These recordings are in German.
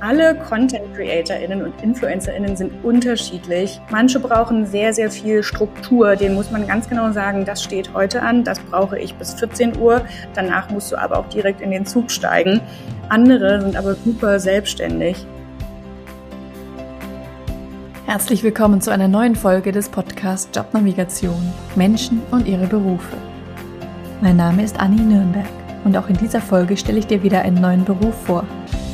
Alle Content CreatorInnen und InfluencerInnen sind unterschiedlich. Manche brauchen sehr, sehr viel Struktur. Den muss man ganz genau sagen, das steht heute an, das brauche ich bis 14 Uhr. Danach musst du aber auch direkt in den Zug steigen. Andere sind aber super selbstständig. Herzlich willkommen zu einer neuen Folge des Podcasts Jobnavigation Menschen und ihre Berufe. Mein Name ist Anni Nürnberg und auch in dieser Folge stelle ich dir wieder einen neuen Beruf vor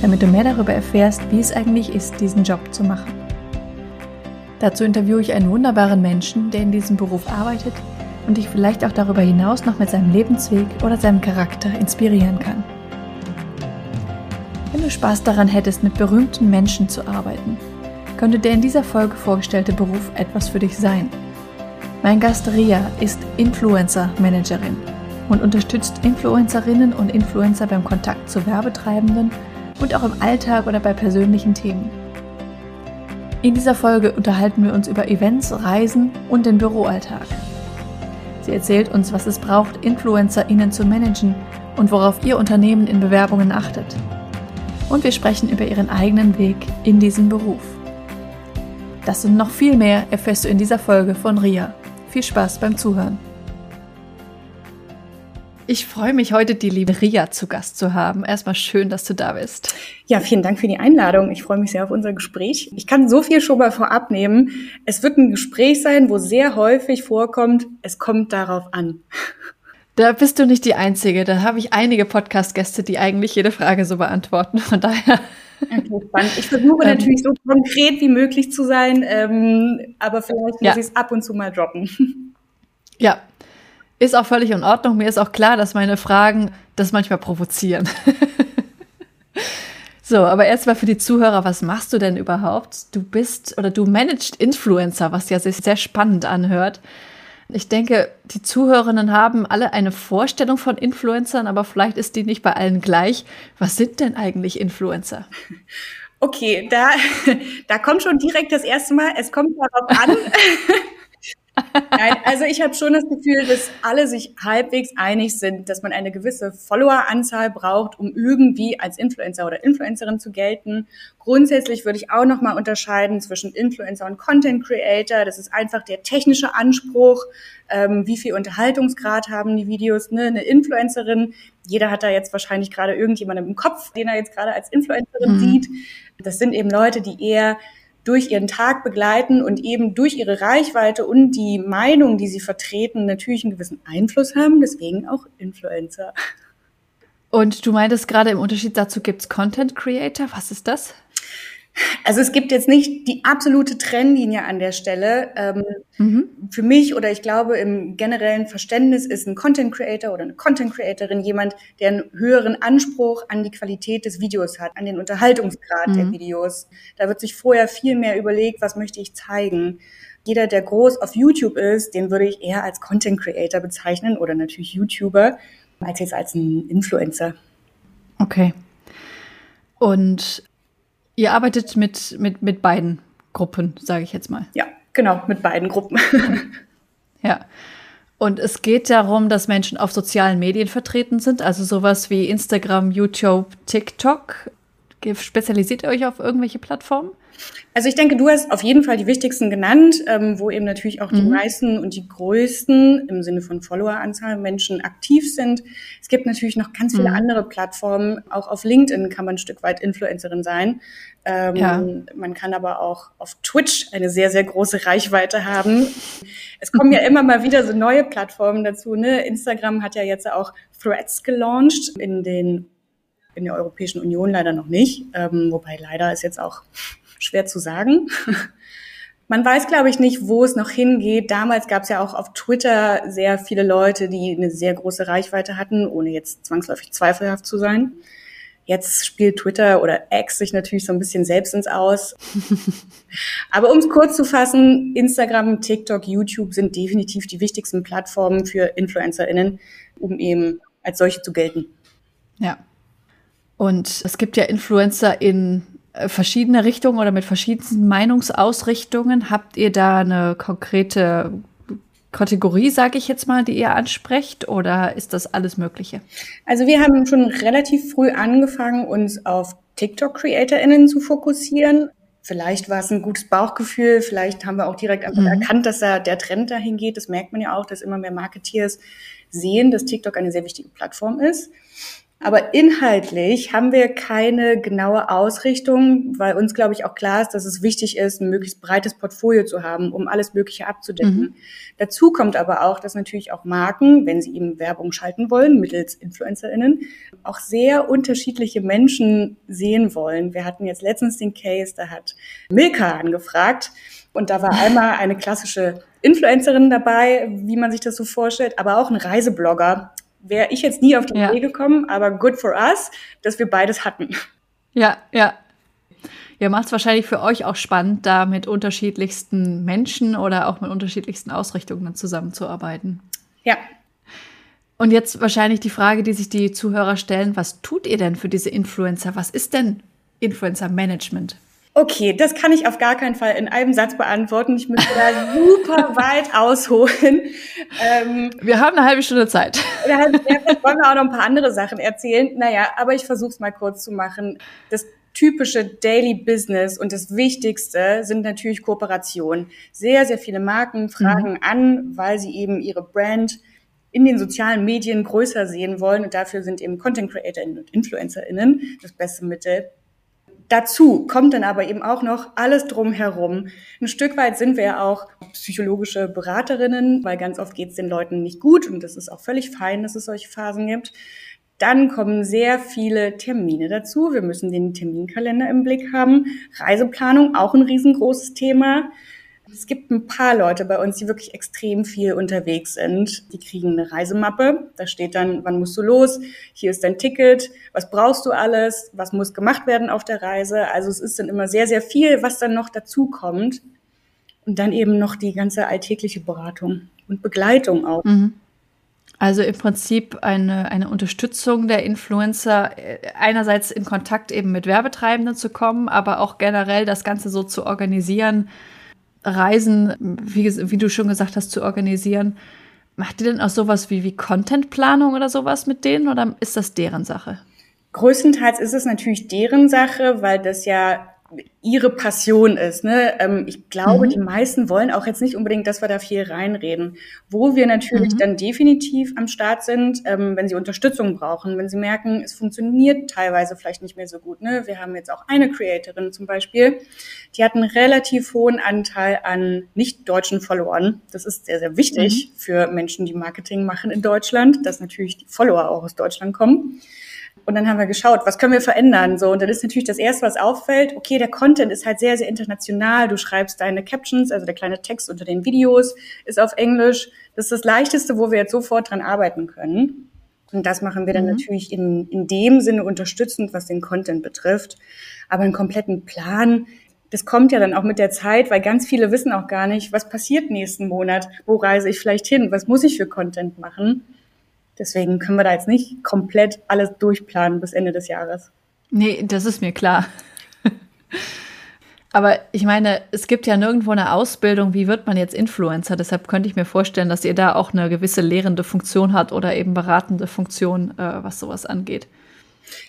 damit du mehr darüber erfährst, wie es eigentlich ist, diesen Job zu machen. Dazu interviewe ich einen wunderbaren Menschen, der in diesem Beruf arbeitet und dich vielleicht auch darüber hinaus noch mit seinem Lebensweg oder seinem Charakter inspirieren kann. Wenn du Spaß daran hättest, mit berühmten Menschen zu arbeiten, könnte der in dieser Folge vorgestellte Beruf etwas für dich sein. Mein Gast Ria ist Influencer Managerin und unterstützt Influencerinnen und Influencer beim Kontakt zu Werbetreibenden und auch im Alltag oder bei persönlichen Themen. In dieser Folge unterhalten wir uns über Events, Reisen und den Büroalltag. Sie erzählt uns, was es braucht, InfluencerInnen zu managen und worauf Ihr Unternehmen in Bewerbungen achtet. Und wir sprechen über Ihren eigenen Weg in diesem Beruf. Das und noch viel mehr erfährst du in dieser Folge von RIA. Viel Spaß beim Zuhören. Ich freue mich heute, die liebe Ria zu Gast zu haben. Erstmal schön, dass du da bist. Ja, vielen Dank für die Einladung. Ich freue mich sehr auf unser Gespräch. Ich kann so viel schon mal vorab nehmen. Es wird ein Gespräch sein, wo sehr häufig vorkommt, es kommt darauf an. Da bist du nicht die Einzige. Da habe ich einige Podcast-Gäste, die eigentlich jede Frage so beantworten. Von daher. Okay, spannend. Ich versuche ähm, natürlich so konkret wie möglich zu sein, ähm, aber vielleicht muss ja. ich es ab und zu mal droppen. Ja, ist auch völlig in Ordnung. Mir ist auch klar, dass meine Fragen das manchmal provozieren. so, aber erstmal für die Zuhörer, was machst du denn überhaupt? Du bist oder du managst Influencer, was ja sich sehr spannend anhört. Ich denke, die Zuhörerinnen haben alle eine Vorstellung von Influencern, aber vielleicht ist die nicht bei allen gleich. Was sind denn eigentlich Influencer? Okay, da, da kommt schon direkt das erste Mal, es kommt darauf an. Nein, also ich habe schon das Gefühl, dass alle sich halbwegs einig sind, dass man eine gewisse Followeranzahl braucht, um irgendwie als Influencer oder Influencerin zu gelten. Grundsätzlich würde ich auch nochmal unterscheiden zwischen Influencer und Content Creator. Das ist einfach der technische Anspruch. Ähm, wie viel Unterhaltungsgrad haben die Videos? Ne? Eine Influencerin, jeder hat da jetzt wahrscheinlich gerade irgendjemanden im Kopf, den er jetzt gerade als Influencerin mhm. sieht. Das sind eben Leute, die eher durch ihren Tag begleiten und eben durch ihre Reichweite und die Meinung, die sie vertreten, natürlich einen gewissen Einfluss haben. Deswegen auch Influencer. Und du meintest gerade im Unterschied dazu gibt's Content Creator. Was ist das? Also es gibt jetzt nicht die absolute Trennlinie an der Stelle. Ähm, mhm. Für mich oder ich glaube im generellen Verständnis ist ein Content Creator oder eine Content Creatorin jemand, der einen höheren Anspruch an die Qualität des Videos hat, an den Unterhaltungsgrad mhm. der Videos. Da wird sich vorher viel mehr überlegt, was möchte ich zeigen. Jeder, der groß auf YouTube ist, den würde ich eher als Content Creator bezeichnen oder natürlich YouTuber, als jetzt als ein Influencer. Okay. Und Ihr arbeitet mit, mit, mit beiden Gruppen, sage ich jetzt mal. Ja, genau, mit beiden Gruppen. ja. Und es geht darum, dass Menschen auf sozialen Medien vertreten sind, also sowas wie Instagram, YouTube, TikTok. Spezialisiert ihr euch auf irgendwelche Plattformen? Also ich denke, du hast auf jeden Fall die wichtigsten genannt, ähm, wo eben natürlich auch die mhm. meisten und die größten im Sinne von Followeranzahl Menschen aktiv sind. Es gibt natürlich noch ganz viele mhm. andere Plattformen. Auch auf LinkedIn kann man ein Stück weit Influencerin sein. Ähm, ja. Man kann aber auch auf Twitch eine sehr, sehr große Reichweite haben. Es kommen ja immer mal wieder so neue Plattformen dazu. Ne? Instagram hat ja jetzt auch Threads gelauncht in den in der Europäischen Union leider noch nicht, ähm, wobei leider ist jetzt auch schwer zu sagen. Man weiß, glaube ich, nicht, wo es noch hingeht. Damals gab es ja auch auf Twitter sehr viele Leute, die eine sehr große Reichweite hatten, ohne jetzt zwangsläufig zweifelhaft zu sein. Jetzt spielt Twitter oder X sich natürlich so ein bisschen selbst ins Aus. Aber um es kurz zu fassen, Instagram, TikTok, YouTube sind definitiv die wichtigsten Plattformen für InfluencerInnen, um eben als solche zu gelten. Ja. Und es gibt ja Influencer in äh, verschiedene Richtungen oder mit verschiedensten Meinungsausrichtungen? Habt ihr da eine konkrete Kategorie, sage ich jetzt mal, die ihr ansprecht oder ist das alles Mögliche? Also wir haben schon relativ früh angefangen, uns auf TikTok-CreatorInnen zu fokussieren. Vielleicht war es ein gutes Bauchgefühl, vielleicht haben wir auch direkt einfach mhm. erkannt, dass da der Trend dahin geht. Das merkt man ja auch, dass immer mehr Marketeers sehen, dass TikTok eine sehr wichtige Plattform ist. Aber inhaltlich haben wir keine genaue Ausrichtung, weil uns, glaube ich, auch klar ist, dass es wichtig ist, ein möglichst breites Portfolio zu haben, um alles Mögliche abzudecken. Mhm. Dazu kommt aber auch, dass natürlich auch Marken, wenn sie eben Werbung schalten wollen, mittels InfluencerInnen, auch sehr unterschiedliche Menschen sehen wollen. Wir hatten jetzt letztens den Case, da hat Milka angefragt und da war einmal eine klassische Influencerin dabei, wie man sich das so vorstellt, aber auch ein Reiseblogger, wäre ich jetzt nie auf die ja. Idee gekommen, aber good for us, dass wir beides hatten. Ja, ja. Ja, macht es wahrscheinlich für euch auch spannend, da mit unterschiedlichsten Menschen oder auch mit unterschiedlichsten Ausrichtungen zusammenzuarbeiten. Ja. Und jetzt wahrscheinlich die Frage, die sich die Zuhörer stellen, was tut ihr denn für diese Influencer? Was ist denn Influencer Management? Okay, das kann ich auf gar keinen Fall in einem Satz beantworten. Ich müsste da super weit ausholen. Ähm, wir haben eine halbe Stunde Zeit. Oder halt, ja, wollen wir auch noch ein paar andere Sachen erzählen. Naja, aber ich versuche es mal kurz zu machen. Das typische Daily Business und das Wichtigste sind natürlich Kooperationen. Sehr, sehr viele Marken fragen mhm. an, weil sie eben ihre Brand in den sozialen Medien größer sehen wollen und dafür sind eben Content CreatorInnen und InfluencerInnen das beste Mittel. Dazu kommt dann aber eben auch noch alles drumherum. Ein Stück weit sind wir ja auch psychologische Beraterinnen, weil ganz oft geht es den Leuten nicht gut und das ist auch völlig fein, dass es solche Phasen gibt. Dann kommen sehr viele Termine dazu. Wir müssen den Terminkalender im Blick haben. Reiseplanung, auch ein riesengroßes Thema. Es gibt ein paar Leute bei uns, die wirklich extrem viel unterwegs sind. Die kriegen eine Reisemappe. Da steht dann, wann musst du los? Hier ist dein Ticket. Was brauchst du alles? Was muss gemacht werden auf der Reise? Also es ist dann immer sehr, sehr viel, was dann noch dazu kommt. Und dann eben noch die ganze alltägliche Beratung und Begleitung auch. Mhm. Also im Prinzip eine, eine Unterstützung der Influencer, äh, einerseits in Kontakt eben mit Werbetreibenden zu kommen, aber auch generell das Ganze so zu organisieren, Reisen, wie, wie du schon gesagt hast, zu organisieren. Macht ihr denn auch sowas wie, wie Contentplanung oder sowas mit denen oder ist das deren Sache? Größtenteils ist es natürlich deren Sache, weil das ja ihre Passion ist. Ne? Ähm, ich glaube, mhm. die meisten wollen auch jetzt nicht unbedingt, dass wir da viel reinreden. Wo wir natürlich mhm. dann definitiv am Start sind, ähm, wenn sie Unterstützung brauchen, wenn sie merken, es funktioniert teilweise vielleicht nicht mehr so gut. Ne? Wir haben jetzt auch eine Creatorin zum Beispiel, die hat einen relativ hohen Anteil an nicht deutschen Followern. Das ist sehr, sehr wichtig mhm. für Menschen, die Marketing machen in Deutschland, dass natürlich die Follower auch aus Deutschland kommen. Und dann haben wir geschaut, was können wir verändern? So, und dann ist natürlich das erste, was auffällt, okay, der Content ist halt sehr, sehr international. Du schreibst deine Captions, also der kleine Text unter den Videos ist auf Englisch. Das ist das Leichteste, wo wir jetzt sofort dran arbeiten können. Und das machen wir dann mhm. natürlich in, in dem Sinne unterstützend, was den Content betrifft. Aber einen kompletten Plan, das kommt ja dann auch mit der Zeit, weil ganz viele wissen auch gar nicht, was passiert nächsten Monat, wo reise ich vielleicht hin, was muss ich für Content machen. Deswegen können wir da jetzt nicht komplett alles durchplanen bis Ende des Jahres. Nee, das ist mir klar. Aber ich meine, es gibt ja nirgendwo eine Ausbildung, wie wird man jetzt Influencer. Deshalb könnte ich mir vorstellen, dass ihr da auch eine gewisse lehrende Funktion habt oder eben beratende Funktion, äh, was sowas angeht.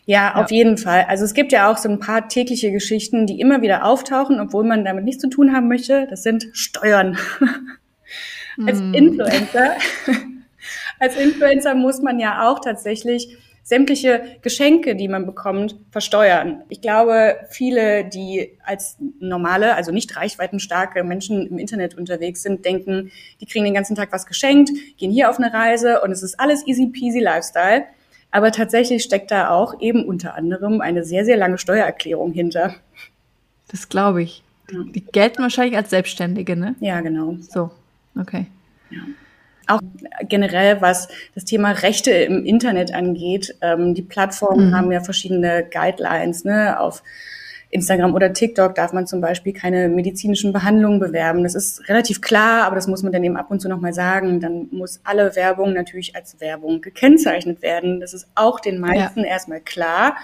Ja, auf jeden Fall. Also es gibt ja auch so ein paar tägliche Geschichten, die immer wieder auftauchen, obwohl man damit nichts zu tun haben möchte. Das sind Steuern. Als hm. Influencer als Influencer muss man ja auch tatsächlich sämtliche Geschenke, die man bekommt, versteuern. Ich glaube, viele, die als normale, also nicht reichweitenstarke Menschen im Internet unterwegs sind, denken, die kriegen den ganzen Tag was geschenkt, gehen hier auf eine Reise und es ist alles easy peasy Lifestyle. Aber tatsächlich steckt da auch eben unter anderem eine sehr, sehr lange Steuererklärung hinter. Das glaube ich. Die gelten wahrscheinlich als Selbstständige, ne? Ja, genau. So, okay. Ja auch generell, was das Thema Rechte im Internet angeht. Ähm, die Plattformen mhm. haben ja verschiedene Guidelines. Ne? Auf Instagram oder TikTok darf man zum Beispiel keine medizinischen Behandlungen bewerben. Das ist relativ klar, aber das muss man dann eben ab und zu nochmal sagen. Dann muss alle Werbung natürlich als Werbung gekennzeichnet werden. Das ist auch den meisten ja. erstmal klar.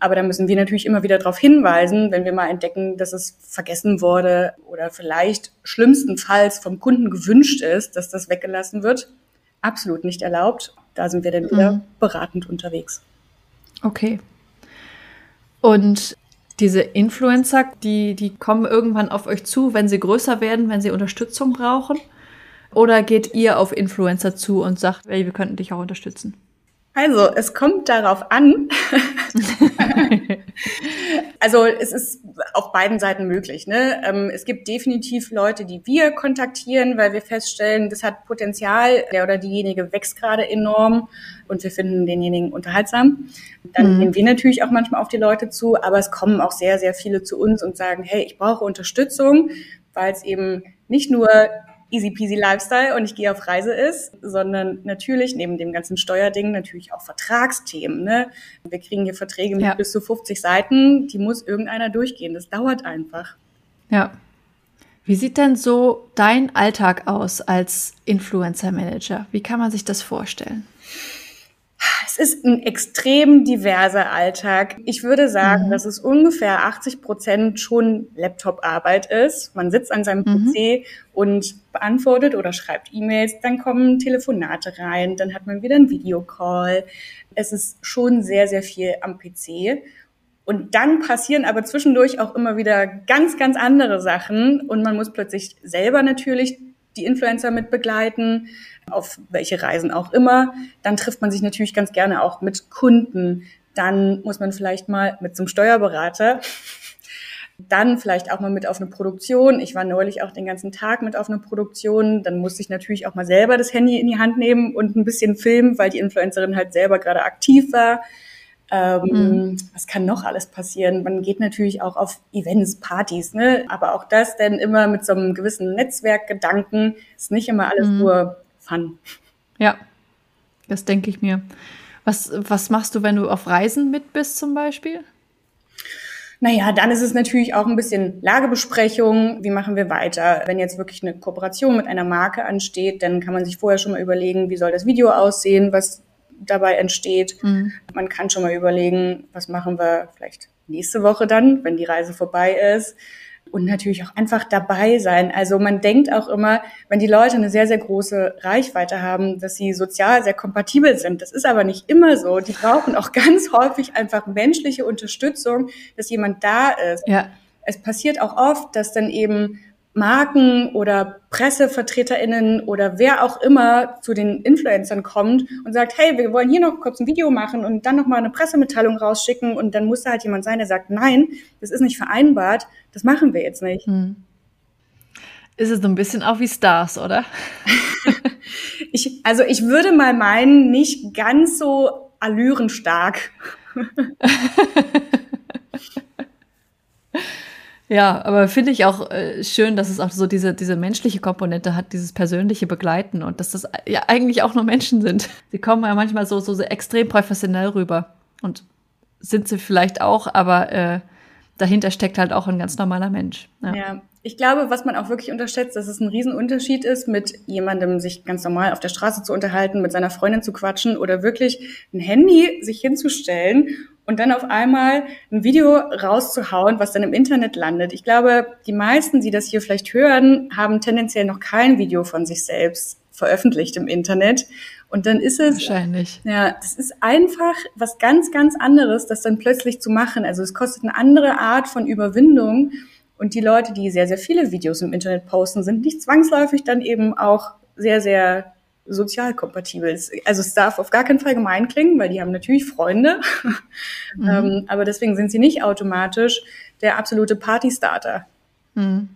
Aber da müssen wir natürlich immer wieder darauf hinweisen, wenn wir mal entdecken, dass es vergessen wurde oder vielleicht schlimmstenfalls vom Kunden gewünscht ist, dass das weggelassen wird. Absolut nicht erlaubt. Da sind wir dann wieder mhm. beratend unterwegs. Okay. Und diese Influencer, die, die kommen irgendwann auf euch zu, wenn sie größer werden, wenn sie Unterstützung brauchen? Oder geht ihr auf Influencer zu und sagt, ey, wir könnten dich auch unterstützen? Also, es kommt darauf an. also, es ist auf beiden Seiten möglich. Ne? Ähm, es gibt definitiv Leute, die wir kontaktieren, weil wir feststellen, das hat Potenzial. Der oder diejenige wächst gerade enorm und wir finden denjenigen unterhaltsam. Dann mhm. gehen wir natürlich auch manchmal auf die Leute zu, aber es kommen auch sehr, sehr viele zu uns und sagen, hey, ich brauche Unterstützung, weil es eben nicht nur easy peasy Lifestyle und ich gehe auf Reise ist, sondern natürlich neben dem ganzen Steuerding natürlich auch Vertragsthemen. Ne? Wir kriegen hier Verträge mit ja. bis zu 50 Seiten, die muss irgendeiner durchgehen. Das dauert einfach. Ja. Wie sieht denn so dein Alltag aus als Influencer Manager? Wie kann man sich das vorstellen? Es ist ein extrem diverser Alltag. Ich würde sagen, mhm. dass es ungefähr 80 Prozent schon Laptop-Arbeit ist. Man sitzt an seinem mhm. PC und beantwortet oder schreibt E-Mails, dann kommen Telefonate rein, dann hat man wieder einen Videocall. Es ist schon sehr, sehr viel am PC. Und dann passieren aber zwischendurch auch immer wieder ganz, ganz andere Sachen und man muss plötzlich selber natürlich die Influencer mit begleiten, auf welche Reisen auch immer. Dann trifft man sich natürlich ganz gerne auch mit Kunden. Dann muss man vielleicht mal mit zum Steuerberater. Dann vielleicht auch mal mit auf eine Produktion. Ich war neulich auch den ganzen Tag mit auf eine Produktion. Dann musste ich natürlich auch mal selber das Handy in die Hand nehmen und ein bisschen filmen, weil die Influencerin halt selber gerade aktiv war. Ähm, mhm. Was kann noch alles passieren? Man geht natürlich auch auf Events, Partys, ne? Aber auch das denn immer mit so einem gewissen Netzwerkgedanken. Ist nicht immer alles mhm. nur Fun. Ja, das denke ich mir. Was, was machst du, wenn du auf Reisen mit bist zum Beispiel? Naja, dann ist es natürlich auch ein bisschen Lagebesprechung. Wie machen wir weiter? Wenn jetzt wirklich eine Kooperation mit einer Marke ansteht, dann kann man sich vorher schon mal überlegen, wie soll das Video aussehen, was dabei entsteht. Mhm. Man kann schon mal überlegen, was machen wir vielleicht nächste Woche dann, wenn die Reise vorbei ist. Und natürlich auch einfach dabei sein. Also man denkt auch immer, wenn die Leute eine sehr, sehr große Reichweite haben, dass sie sozial sehr kompatibel sind. Das ist aber nicht immer so. Die brauchen auch ganz häufig einfach menschliche Unterstützung, dass jemand da ist. Ja. Es passiert auch oft, dass dann eben Marken oder PressevertreterInnen oder wer auch immer zu den Influencern kommt und sagt, hey, wir wollen hier noch kurz ein Video machen und dann nochmal eine Pressemitteilung rausschicken und dann muss da halt jemand sein, der sagt, nein, das ist nicht vereinbart, das machen wir jetzt nicht. Hm. Ist es so ein bisschen auch wie Stars, oder? ich, also ich würde mal meinen, nicht ganz so allürenstark. Ja, aber finde ich auch äh, schön, dass es auch so diese, diese menschliche Komponente hat, dieses persönliche Begleiten und dass das ja eigentlich auch nur Menschen sind. Sie kommen ja manchmal so, so, so extrem professionell rüber und sind sie vielleicht auch, aber äh, dahinter steckt halt auch ein ganz normaler Mensch. Ja. ja. Ich glaube, was man auch wirklich unterschätzt, dass es ein Riesenunterschied ist, mit jemandem sich ganz normal auf der Straße zu unterhalten, mit seiner Freundin zu quatschen oder wirklich ein Handy sich hinzustellen und dann auf einmal ein Video rauszuhauen, was dann im Internet landet. Ich glaube, die meisten, die das hier vielleicht hören, haben tendenziell noch kein Video von sich selbst veröffentlicht im Internet. Und dann ist es. Wahrscheinlich. Ja, das ist einfach was ganz, ganz anderes, das dann plötzlich zu machen. Also es kostet eine andere Art von Überwindung. Und die Leute, die sehr, sehr viele Videos im Internet posten, sind nicht zwangsläufig dann eben auch sehr, sehr sozial kompatibel. Also es darf auf gar keinen Fall gemein klingen, weil die haben natürlich Freunde, mhm. ähm, aber deswegen sind sie nicht automatisch der absolute Partystarter. Mhm.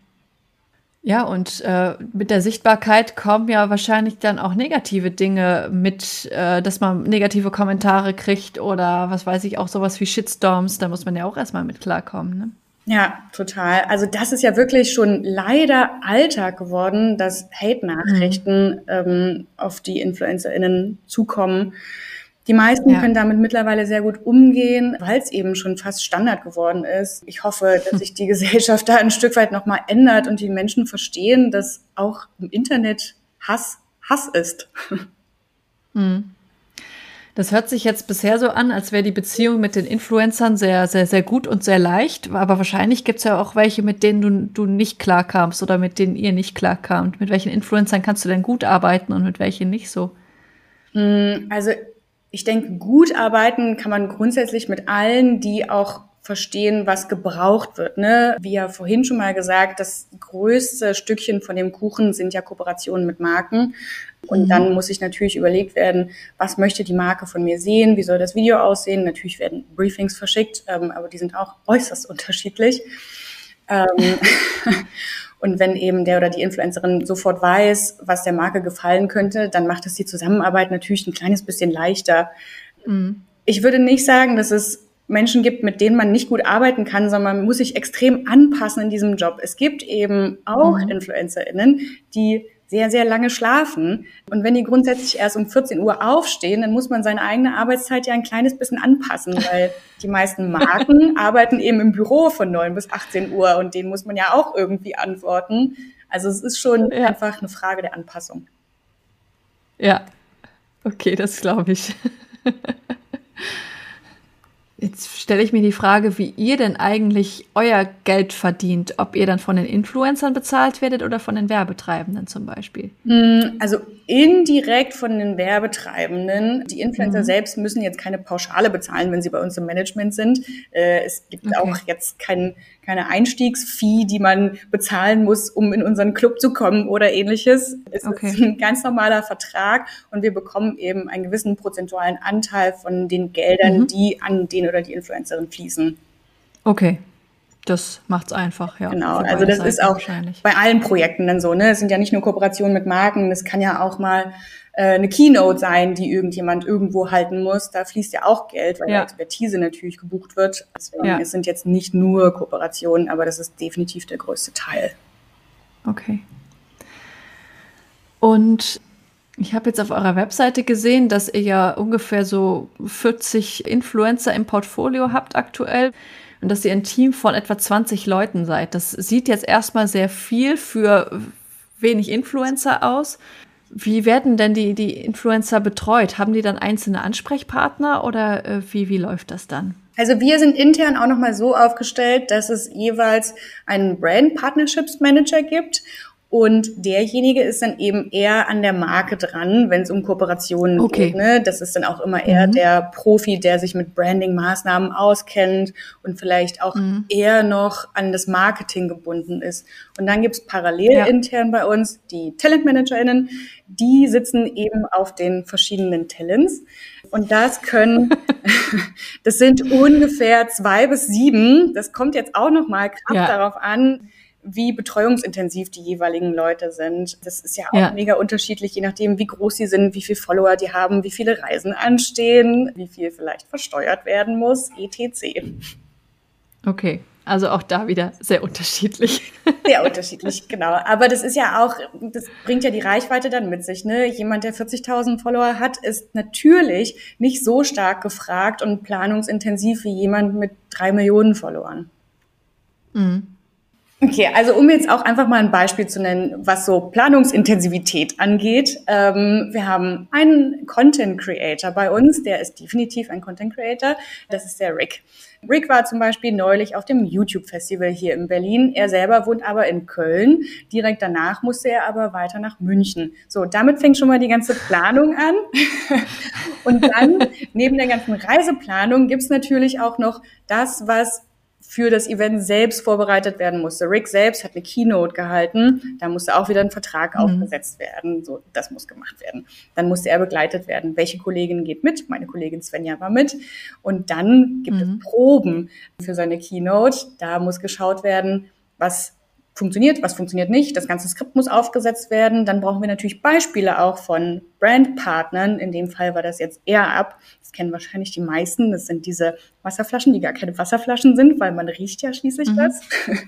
Ja, und äh, mit der Sichtbarkeit kommen ja wahrscheinlich dann auch negative Dinge mit, äh, dass man negative Kommentare kriegt oder was weiß ich, auch sowas wie Shitstorms, da muss man ja auch erstmal mit klarkommen. Ne? Ja, total. Also das ist ja wirklich schon leider Alltag geworden, dass Hate-Nachrichten mhm. ähm, auf die InfluencerInnen zukommen. Die meisten ja. können damit mittlerweile sehr gut umgehen, weil es eben schon fast Standard geworden ist. Ich hoffe, dass sich die Gesellschaft da ein Stück weit nochmal ändert und die Menschen verstehen, dass auch im Internet Hass Hass ist. Mhm. Das hört sich jetzt bisher so an, als wäre die Beziehung mit den Influencern sehr, sehr, sehr gut und sehr leicht. Aber wahrscheinlich gibt es ja auch welche, mit denen du, du nicht klarkamst oder mit denen ihr nicht klarkamt. Mit welchen Influencern kannst du denn gut arbeiten und mit welchen nicht so? Mm, also ich denke, gut arbeiten kann man grundsätzlich mit allen, die auch verstehen, was gebraucht wird. Ne? Wie ja vorhin schon mal gesagt, das größte Stückchen von dem Kuchen sind ja Kooperationen mit Marken. Und mhm. dann muss sich natürlich überlegt werden, was möchte die Marke von mir sehen, wie soll das Video aussehen. Natürlich werden Briefings verschickt, ähm, aber die sind auch äußerst unterschiedlich. Ähm, und wenn eben der oder die Influencerin sofort weiß, was der Marke gefallen könnte, dann macht es die Zusammenarbeit natürlich ein kleines bisschen leichter. Mhm. Ich würde nicht sagen, dass es Menschen gibt, mit denen man nicht gut arbeiten kann, sondern man muss sich extrem anpassen in diesem Job. Es gibt eben auch mhm. InfluencerInnen, die sehr, sehr lange schlafen. Und wenn die grundsätzlich erst um 14 Uhr aufstehen, dann muss man seine eigene Arbeitszeit ja ein kleines bisschen anpassen, weil die meisten Marken arbeiten eben im Büro von 9 bis 18 Uhr und denen muss man ja auch irgendwie antworten. Also es ist schon ja. einfach eine Frage der Anpassung. Ja, okay, das glaube ich. Jetzt stelle ich mir die Frage, wie ihr denn eigentlich euer Geld verdient, ob ihr dann von den Influencern bezahlt werdet oder von den Werbetreibenden zum Beispiel. Hm, also indirekt von den Werbetreibenden. Die Influencer mhm. selbst müssen jetzt keine Pauschale bezahlen, wenn sie bei uns im Management sind. Äh, es gibt okay. auch jetzt kein, keine Einstiegsfee, die man bezahlen muss, um in unseren Club zu kommen oder ähnliches. Es okay. ist ein ganz normaler Vertrag und wir bekommen eben einen gewissen prozentualen Anteil von den Geldern, mhm. die an den oder die Influencerin fließen. Okay. Das macht's einfach, ja. Genau, also das ist auch bei allen Projekten dann so, ne? Es sind ja nicht nur Kooperationen mit Marken, es kann ja auch mal äh, eine Keynote sein, die irgendjemand irgendwo halten muss. Da fließt ja auch Geld, weil ja. Expertise natürlich gebucht wird. Deswegen, ja. es sind jetzt nicht nur Kooperationen, aber das ist definitiv der größte Teil. Okay. Und ich habe jetzt auf eurer Webseite gesehen, dass ihr ja ungefähr so 40 Influencer im Portfolio habt aktuell und dass ihr ein Team von etwa 20 Leuten seid. Das sieht jetzt erstmal sehr viel für wenig Influencer aus. Wie werden denn die, die Influencer betreut? Haben die dann einzelne Ansprechpartner oder äh, wie, wie läuft das dann? Also wir sind intern auch nochmal so aufgestellt, dass es jeweils einen Brand Partnerships Manager gibt und derjenige ist dann eben eher an der Marke dran, wenn es um Kooperationen okay. geht. Ne? Das ist dann auch immer eher mhm. der Profi, der sich mit Branding-Maßnahmen auskennt und vielleicht auch mhm. eher noch an das Marketing gebunden ist. Und dann gibt es parallel ja. intern bei uns die Talentmanagerinnen, die sitzen eben auf den verschiedenen Talents. Und das können, das sind ungefähr zwei bis sieben. Das kommt jetzt auch noch mal krass ja. darauf an, wie betreuungsintensiv die jeweiligen Leute sind. Das ist ja auch ja. mega unterschiedlich, je nachdem, wie groß sie sind, wie viele Follower die haben, wie viele Reisen anstehen, wie viel vielleicht versteuert werden muss, etc. Okay. Also auch da wieder sehr unterschiedlich. Sehr unterschiedlich, genau. Aber das ist ja auch, das bringt ja die Reichweite dann mit sich. Ne? Jemand, der 40.000 Follower hat, ist natürlich nicht so stark gefragt und planungsintensiv wie jemand mit drei Millionen Followern. Mhm. Okay, also um jetzt auch einfach mal ein Beispiel zu nennen, was so Planungsintensivität angeht. Ähm, wir haben einen Content Creator bei uns, der ist definitiv ein Content Creator. Das ist der Rick. Rick war zum Beispiel neulich auf dem YouTube-Festival hier in Berlin. Er selber wohnt aber in Köln. Direkt danach musste er aber weiter nach München. So, damit fängt schon mal die ganze Planung an. Und dann, neben der ganzen Reiseplanung, gibt's natürlich auch noch das, was für das Event selbst vorbereitet werden musste. Rick selbst hat eine Keynote gehalten, da musste auch wieder ein Vertrag mhm. aufgesetzt werden, so das muss gemacht werden. Dann musste er begleitet werden. Welche Kollegin geht mit? Meine Kollegin Svenja war mit. Und dann gibt mhm. es Proben für seine Keynote. Da muss geschaut werden, was funktioniert, was funktioniert nicht. Das ganze Skript muss aufgesetzt werden. Dann brauchen wir natürlich Beispiele auch von Brandpartnern. In dem Fall war das jetzt AirUp. Das kennen wahrscheinlich die meisten. Das sind diese Wasserflaschen, die gar keine Wasserflaschen sind, weil man riecht ja schließlich mhm. was.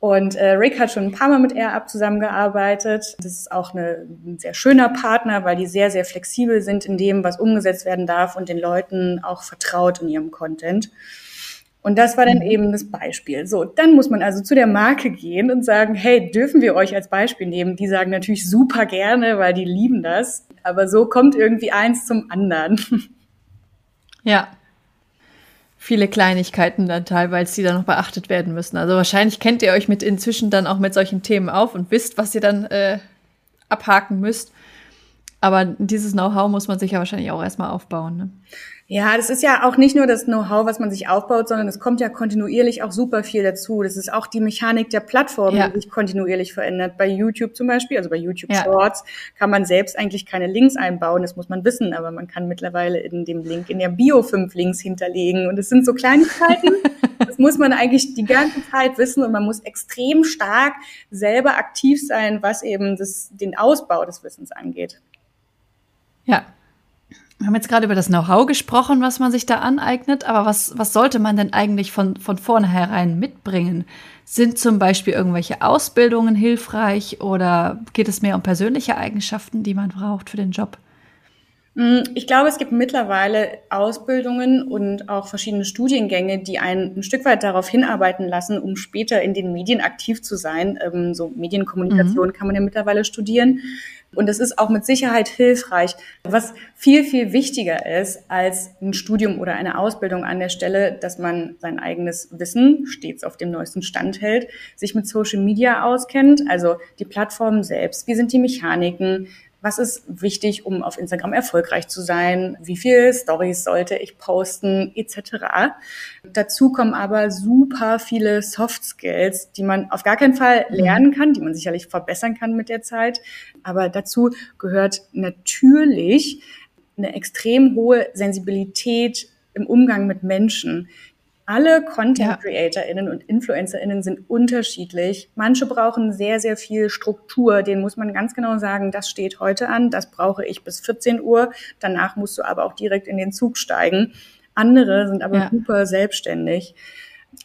Und äh, Rick hat schon ein paar Mal mit AirUp zusammengearbeitet. Das ist auch eine, ein sehr schöner Partner, weil die sehr, sehr flexibel sind in dem, was umgesetzt werden darf und den Leuten auch vertraut in ihrem Content. Und das war dann mhm. eben das Beispiel. So, dann muss man also zu der Marke gehen und sagen, hey, dürfen wir euch als Beispiel nehmen? Die sagen natürlich super gerne, weil die lieben das. Aber so kommt irgendwie eins zum anderen. Ja. Viele Kleinigkeiten dann teilweise, die dann noch beachtet werden müssen. Also wahrscheinlich kennt ihr euch mit inzwischen dann auch mit solchen Themen auf und wisst, was ihr dann äh, abhaken müsst. Aber dieses Know-how muss man sich ja wahrscheinlich auch erstmal aufbauen. Ne? Ja, das ist ja auch nicht nur das Know-how, was man sich aufbaut, sondern es kommt ja kontinuierlich auch super viel dazu. Das ist auch die Mechanik der Plattform, ja. die sich kontinuierlich verändert. Bei YouTube zum Beispiel, also bei YouTube ja. Shorts, kann man selbst eigentlich keine Links einbauen. Das muss man wissen, aber man kann mittlerweile in dem Link in der Bio fünf Links hinterlegen. Und es sind so Kleinigkeiten. das muss man eigentlich die ganze Zeit wissen und man muss extrem stark selber aktiv sein, was eben das, den Ausbau des Wissens angeht. Ja, wir haben jetzt gerade über das Know-how gesprochen, was man sich da aneignet, aber was, was sollte man denn eigentlich von, von vornherein mitbringen? Sind zum Beispiel irgendwelche Ausbildungen hilfreich oder geht es mehr um persönliche Eigenschaften, die man braucht für den Job? Mm, ich glaube, es gibt mittlerweile Ausbildungen und auch verschiedene Studiengänge, die einen ein Stück weit darauf hinarbeiten lassen, um später in den Medien aktiv zu sein. Ähm, so Medienkommunikation mhm. kann man ja mittlerweile studieren. Und es ist auch mit Sicherheit hilfreich. Was viel, viel wichtiger ist als ein Studium oder eine Ausbildung an der Stelle, dass man sein eigenes Wissen stets auf dem neuesten Stand hält, sich mit Social Media auskennt, also die Plattformen selbst, wie sind die Mechaniken, was ist wichtig, um auf Instagram erfolgreich zu sein, wie viele Stories sollte ich posten, etc. Dazu kommen aber super viele Soft Skills, die man auf gar keinen Fall mhm. lernen kann, die man sicherlich verbessern kann mit der Zeit. Aber dazu gehört natürlich eine extrem hohe Sensibilität im Umgang mit Menschen. Alle Content CreatorInnen und InfluencerInnen sind unterschiedlich. Manche brauchen sehr, sehr viel Struktur. Den muss man ganz genau sagen, das steht heute an, das brauche ich bis 14 Uhr. Danach musst du aber auch direkt in den Zug steigen. Andere sind aber ja. super selbstständig.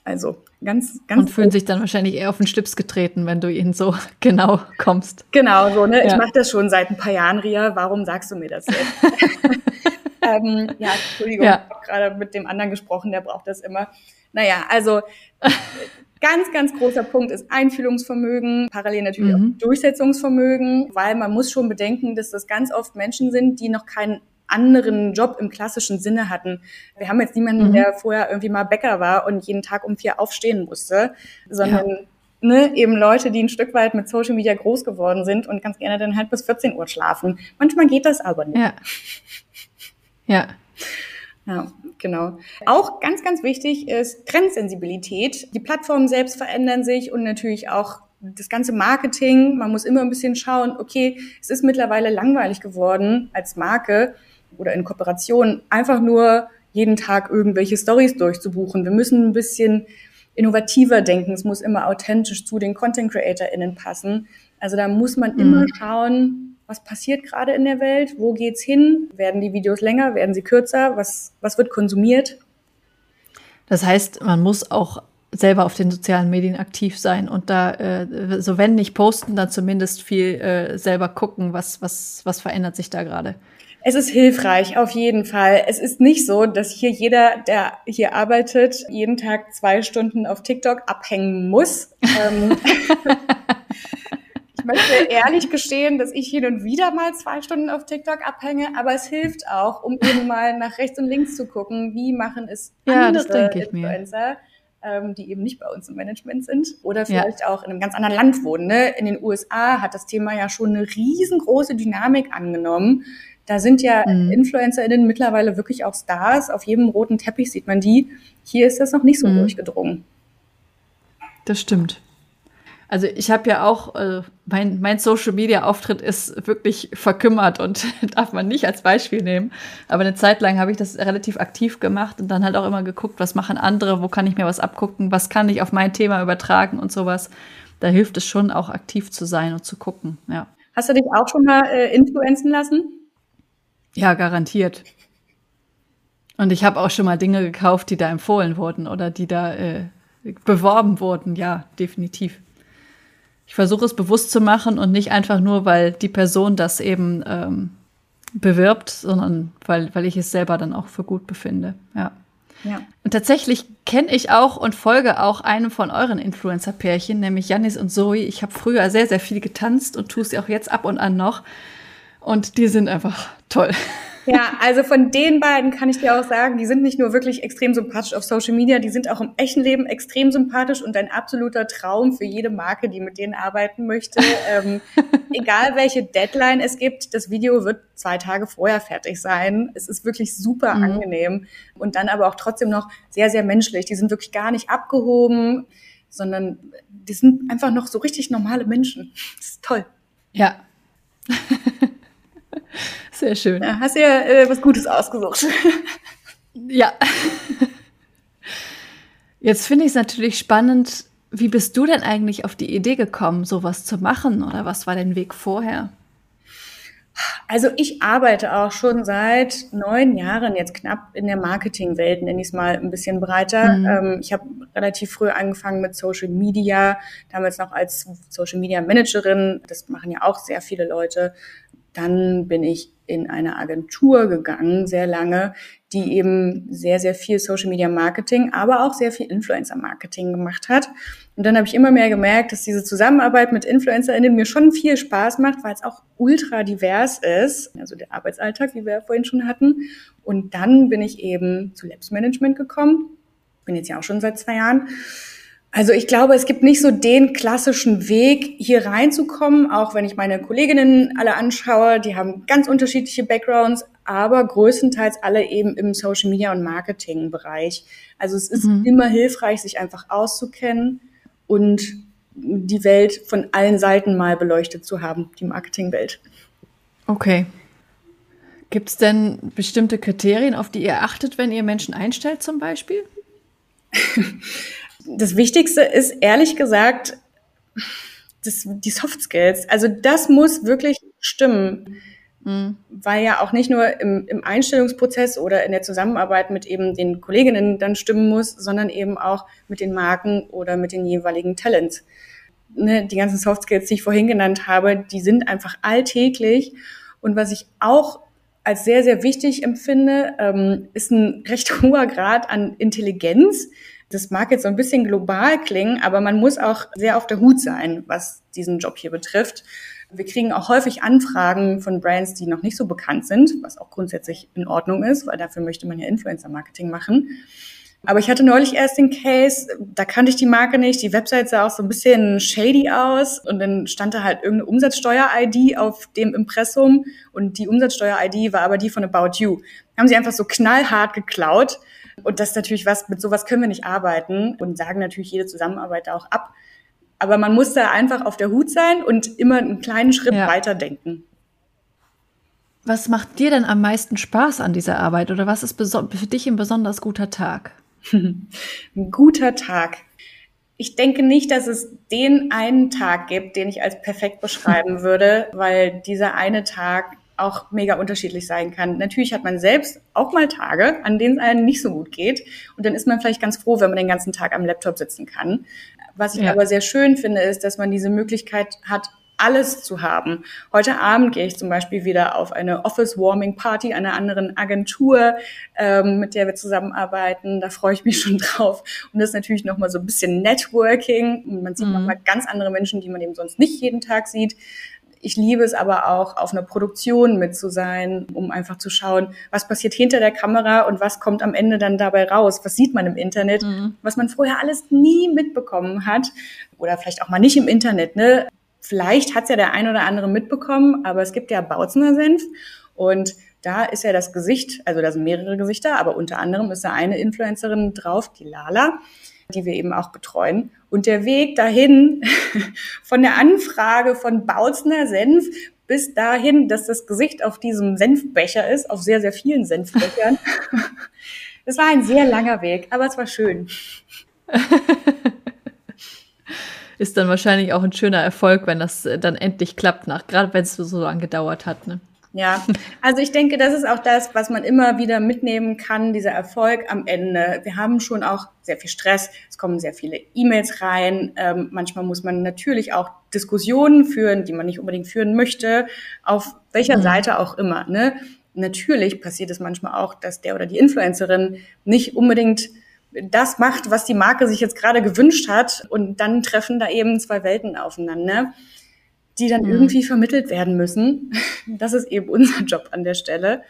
Also ganz, ganz. Und fühlen sich dann wahrscheinlich eher auf den Schlips getreten, wenn du ihnen so genau kommst. Genau, so, ne? Ja. Ich mache das schon seit ein paar Jahren, Ria. Warum sagst du mir das jetzt? ähm, ja, Entschuldigung, ja. ich habe gerade mit dem anderen gesprochen, der braucht das immer. Naja, also ganz, ganz großer Punkt ist Einfühlungsvermögen, parallel natürlich mhm. auch Durchsetzungsvermögen, weil man muss schon bedenken, dass das ganz oft Menschen sind, die noch keinen anderen Job im klassischen Sinne hatten. Wir haben jetzt niemanden, mhm. der vorher irgendwie mal Bäcker war und jeden Tag um vier aufstehen musste, sondern ja. Ne, eben Leute, die ein Stück weit mit Social Media groß geworden sind und ganz gerne dann halt bis 14 Uhr schlafen. Manchmal geht das aber nicht. Ja. Ja. Ja, genau. Auch ganz, ganz wichtig ist Trendsensibilität. Die Plattformen selbst verändern sich und natürlich auch das ganze Marketing. Man muss immer ein bisschen schauen, okay, es ist mittlerweile langweilig geworden als Marke oder in Kooperation einfach nur jeden Tag irgendwelche Stories durchzubuchen. Wir müssen ein bisschen innovativer denken. Es muss immer authentisch zu den Content CreatorInnen passen. Also da muss man mhm. immer schauen, was passiert gerade in der Welt, wo geht's hin, werden die Videos länger, werden sie kürzer, was, was wird konsumiert. Das heißt, man muss auch selber auf den sozialen Medien aktiv sein und da, äh, so wenn nicht posten, dann zumindest viel äh, selber gucken, was, was, was verändert sich da gerade. Es ist hilfreich, auf jeden Fall. Es ist nicht so, dass hier jeder, der hier arbeitet, jeden Tag zwei Stunden auf TikTok abhängen muss. Ähm, möchte ehrlich gestehen, dass ich hin und wieder mal zwei Stunden auf TikTok abhänge, aber es hilft auch, um eben mal nach rechts und links zu gucken, wie machen es ja, andere Influencer. Ähm, die eben nicht bei uns im Management sind oder vielleicht ja. auch in einem ganz anderen Land wohnen. Ne? In den USA hat das Thema ja schon eine riesengroße Dynamik angenommen. Da sind ja mhm. InfluencerInnen mittlerweile wirklich auch Stars. Auf jedem roten Teppich sieht man die. Hier ist das noch nicht so mhm. durchgedrungen. Das stimmt. Also ich habe ja auch, äh, mein, mein Social-Media-Auftritt ist wirklich verkümmert und darf man nicht als Beispiel nehmen. Aber eine Zeit lang habe ich das relativ aktiv gemacht und dann halt auch immer geguckt, was machen andere, wo kann ich mir was abgucken, was kann ich auf mein Thema übertragen und sowas. Da hilft es schon auch aktiv zu sein und zu gucken, ja. Hast du dich auch schon mal äh, influenzen lassen? Ja, garantiert. Und ich habe auch schon mal Dinge gekauft, die da empfohlen wurden oder die da äh, beworben wurden, ja, definitiv. Ich versuche es bewusst zu machen und nicht einfach nur, weil die Person das eben ähm, bewirbt, sondern weil, weil ich es selber dann auch für gut befinde. Ja. Ja. Und tatsächlich kenne ich auch und folge auch einem von euren Influencer-Pärchen, nämlich Janis und Zoe. Ich habe früher sehr, sehr viel getanzt und tue es auch jetzt ab und an noch. Und die sind einfach toll. Ja, also von den beiden kann ich dir auch sagen, die sind nicht nur wirklich extrem sympathisch auf Social Media, die sind auch im echten Leben extrem sympathisch und ein absoluter Traum für jede Marke, die mit denen arbeiten möchte. ähm, egal welche Deadline es gibt, das Video wird zwei Tage vorher fertig sein. Es ist wirklich super mhm. angenehm und dann aber auch trotzdem noch sehr, sehr menschlich. Die sind wirklich gar nicht abgehoben, sondern die sind einfach noch so richtig normale Menschen. Das ist toll. Ja. Sehr schön. Ja, hast ja äh, was Gutes ausgesucht. ja. Jetzt finde ich es natürlich spannend, wie bist du denn eigentlich auf die Idee gekommen, sowas zu machen? Oder was war dein Weg vorher? Also ich arbeite auch schon seit neun Jahren jetzt knapp in der Marketingwelt, nenne ich es mal ein bisschen breiter. Mhm. Ähm, ich habe relativ früh angefangen mit Social Media, damals noch als Social Media Managerin. Das machen ja auch sehr viele Leute. Dann bin ich in eine Agentur gegangen, sehr lange, die eben sehr, sehr viel Social Media Marketing, aber auch sehr viel Influencer Marketing gemacht hat. Und dann habe ich immer mehr gemerkt, dass diese Zusammenarbeit mit InfluencerInnen mir schon viel Spaß macht, weil es auch ultra divers ist. Also der Arbeitsalltag, wie wir ja vorhin schon hatten. Und dann bin ich eben zu Labs Management gekommen. Bin jetzt ja auch schon seit zwei Jahren also ich glaube, es gibt nicht so den klassischen Weg, hier reinzukommen, auch wenn ich meine Kolleginnen alle anschaue, die haben ganz unterschiedliche Backgrounds, aber größtenteils alle eben im Social Media und Marketing Bereich. Also es ist mhm. immer hilfreich, sich einfach auszukennen und die Welt von allen Seiten mal beleuchtet zu haben, die Marketingwelt. Okay. Gibt es denn bestimmte Kriterien, auf die ihr achtet, wenn ihr Menschen einstellt zum Beispiel? das Wichtigste ist ehrlich gesagt das, die Soft Skills. Also das muss wirklich stimmen. Mhm. Weil ja auch nicht nur im, im Einstellungsprozess oder in der Zusammenarbeit mit eben den Kolleginnen dann stimmen muss, sondern eben auch mit den Marken oder mit den jeweiligen Talents. Ne, die ganzen Soft Skills, die ich vorhin genannt habe, die sind einfach alltäglich. Und was ich auch als sehr, sehr wichtig empfinde, ähm, ist ein recht hoher Grad an Intelligenz. Das mag jetzt so ein bisschen global klingen, aber man muss auch sehr auf der Hut sein, was diesen Job hier betrifft. Wir kriegen auch häufig Anfragen von Brands, die noch nicht so bekannt sind, was auch grundsätzlich in Ordnung ist, weil dafür möchte man ja Influencer-Marketing machen. Aber ich hatte neulich erst den Case, da kannte ich die Marke nicht, die Website sah auch so ein bisschen shady aus und dann stand da halt irgendeine Umsatzsteuer-ID auf dem Impressum und die Umsatzsteuer-ID war aber die von About You. Haben sie einfach so knallhart geklaut und das ist natürlich was, mit sowas können wir nicht arbeiten und sagen natürlich jede Zusammenarbeit da auch ab. Aber man muss da einfach auf der Hut sein und immer einen kleinen Schritt ja. weiter denken. Was macht dir denn am meisten Spaß an dieser Arbeit oder was ist für dich ein besonders guter Tag? ein guter Tag. Ich denke nicht, dass es den einen Tag gibt, den ich als perfekt beschreiben würde, weil dieser eine Tag auch mega unterschiedlich sein kann. Natürlich hat man selbst auch mal Tage, an denen es einem nicht so gut geht. Und dann ist man vielleicht ganz froh, wenn man den ganzen Tag am Laptop sitzen kann. Was ich ja. aber sehr schön finde, ist, dass man diese Möglichkeit hat, alles zu haben. Heute Abend gehe ich zum Beispiel wieder auf eine Office Warming Party einer anderen Agentur, ähm, mit der wir zusammenarbeiten. Da freue ich mich schon drauf. Und das ist natürlich nochmal so ein bisschen Networking. Und man sieht mhm. nochmal ganz andere Menschen, die man eben sonst nicht jeden Tag sieht. Ich liebe es aber auch, auf einer Produktion mit zu sein, um einfach zu schauen, was passiert hinter der Kamera und was kommt am Ende dann dabei raus. Was sieht man im Internet, mhm. was man vorher alles nie mitbekommen hat oder vielleicht auch mal nicht im Internet. Ne? Vielleicht hat es ja der ein oder andere mitbekommen, aber es gibt ja Bautzener Senf und da ist ja das Gesicht, also da sind mehrere Gesichter, aber unter anderem ist da eine Influencerin drauf, die Lala die wir eben auch betreuen. Und der Weg dahin, von der Anfrage von Bautzner Senf bis dahin, dass das Gesicht auf diesem Senfbecher ist, auf sehr, sehr vielen Senfbechern. Das war ein sehr langer Weg, aber es war schön. Ist dann wahrscheinlich auch ein schöner Erfolg, wenn das dann endlich klappt, nach, gerade wenn es so lange gedauert hat. Ne? Ja, also ich denke, das ist auch das, was man immer wieder mitnehmen kann, dieser Erfolg am Ende. Wir haben schon auch sehr viel Stress, es kommen sehr viele E-Mails rein. Ähm, manchmal muss man natürlich auch Diskussionen führen, die man nicht unbedingt führen möchte, auf welcher mhm. Seite auch immer. Ne? Natürlich passiert es manchmal auch, dass der oder die Influencerin nicht unbedingt das macht, was die Marke sich jetzt gerade gewünscht hat und dann treffen da eben zwei Welten aufeinander die dann mhm. irgendwie vermittelt werden müssen. Das ist eben unser Job an der Stelle.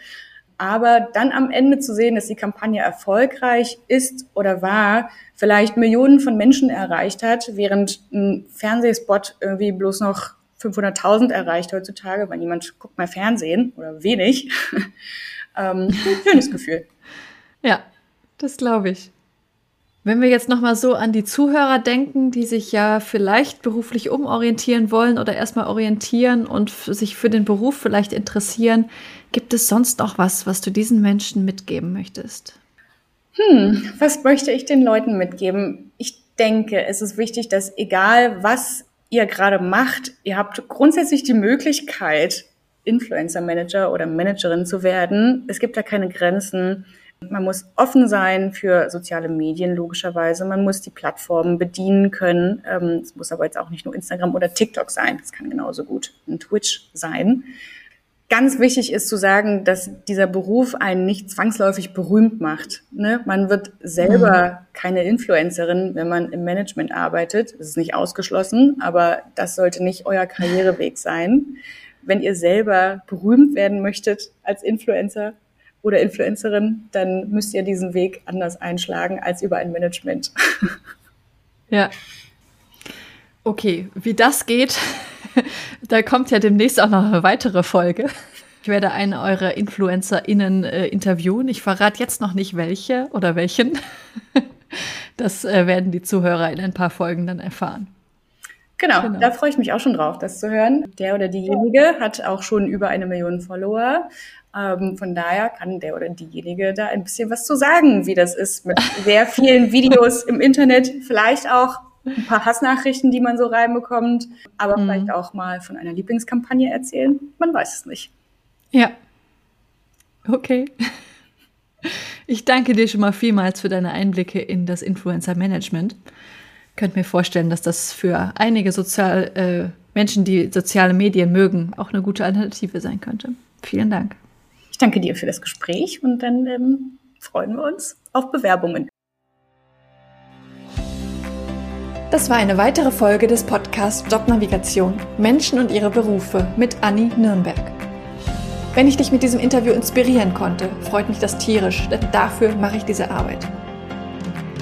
Aber dann am Ende zu sehen, dass die Kampagne erfolgreich ist oder war, vielleicht Millionen von Menschen erreicht hat, während ein Fernsehspot irgendwie bloß noch 500.000 erreicht heutzutage, weil niemand guckt mehr Fernsehen oder wenig. ähm, schönes Gefühl. Ja, das glaube ich. Wenn wir jetzt nochmal so an die Zuhörer denken, die sich ja vielleicht beruflich umorientieren wollen oder erstmal orientieren und sich für den Beruf vielleicht interessieren, gibt es sonst noch was, was du diesen Menschen mitgeben möchtest? Hm, was möchte ich den Leuten mitgeben? Ich denke, es ist wichtig, dass egal was ihr gerade macht, ihr habt grundsätzlich die Möglichkeit, Influencer Manager oder Managerin zu werden. Es gibt da keine Grenzen. Man muss offen sein für soziale Medien, logischerweise. Man muss die Plattformen bedienen können. Ähm, es muss aber jetzt auch nicht nur Instagram oder TikTok sein. Es kann genauso gut ein Twitch sein. Ganz wichtig ist zu sagen, dass dieser Beruf einen nicht zwangsläufig berühmt macht. Ne? Man wird selber mhm. keine Influencerin, wenn man im Management arbeitet. Das ist nicht ausgeschlossen, aber das sollte nicht euer Karriereweg sein. Wenn ihr selber berühmt werden möchtet als Influencer, oder Influencerin, dann müsst ihr diesen Weg anders einschlagen als über ein Management. Ja. Okay, wie das geht, da kommt ja demnächst auch noch eine weitere Folge. Ich werde eine eurer InfluencerInnen äh, interviewen. Ich verrate jetzt noch nicht welche oder welchen. Das äh, werden die Zuhörer in ein paar Folgen dann erfahren. Genau, genau, da freue ich mich auch schon drauf, das zu hören. Der oder diejenige hat auch schon über eine Million Follower. Ähm, von daher kann der oder diejenige da ein bisschen was zu sagen, wie das ist mit sehr vielen Videos im Internet, vielleicht auch ein paar Hassnachrichten, die man so reinbekommt, aber mhm. vielleicht auch mal von einer Lieblingskampagne erzählen. Man weiß es nicht. Ja. Okay. Ich danke dir schon mal vielmals für deine Einblicke in das Influencer-Management. Ich könnte mir vorstellen, dass das für einige Sozial, äh, Menschen, die soziale Medien mögen, auch eine gute Alternative sein könnte. Vielen Dank. Ich danke dir für das Gespräch und dann ähm, freuen wir uns auf Bewerbungen. Das war eine weitere Folge des Podcasts Jobnavigation Menschen und ihre Berufe mit Anni Nürnberg. Wenn ich dich mit diesem Interview inspirieren konnte, freut mich das tierisch, denn dafür mache ich diese Arbeit.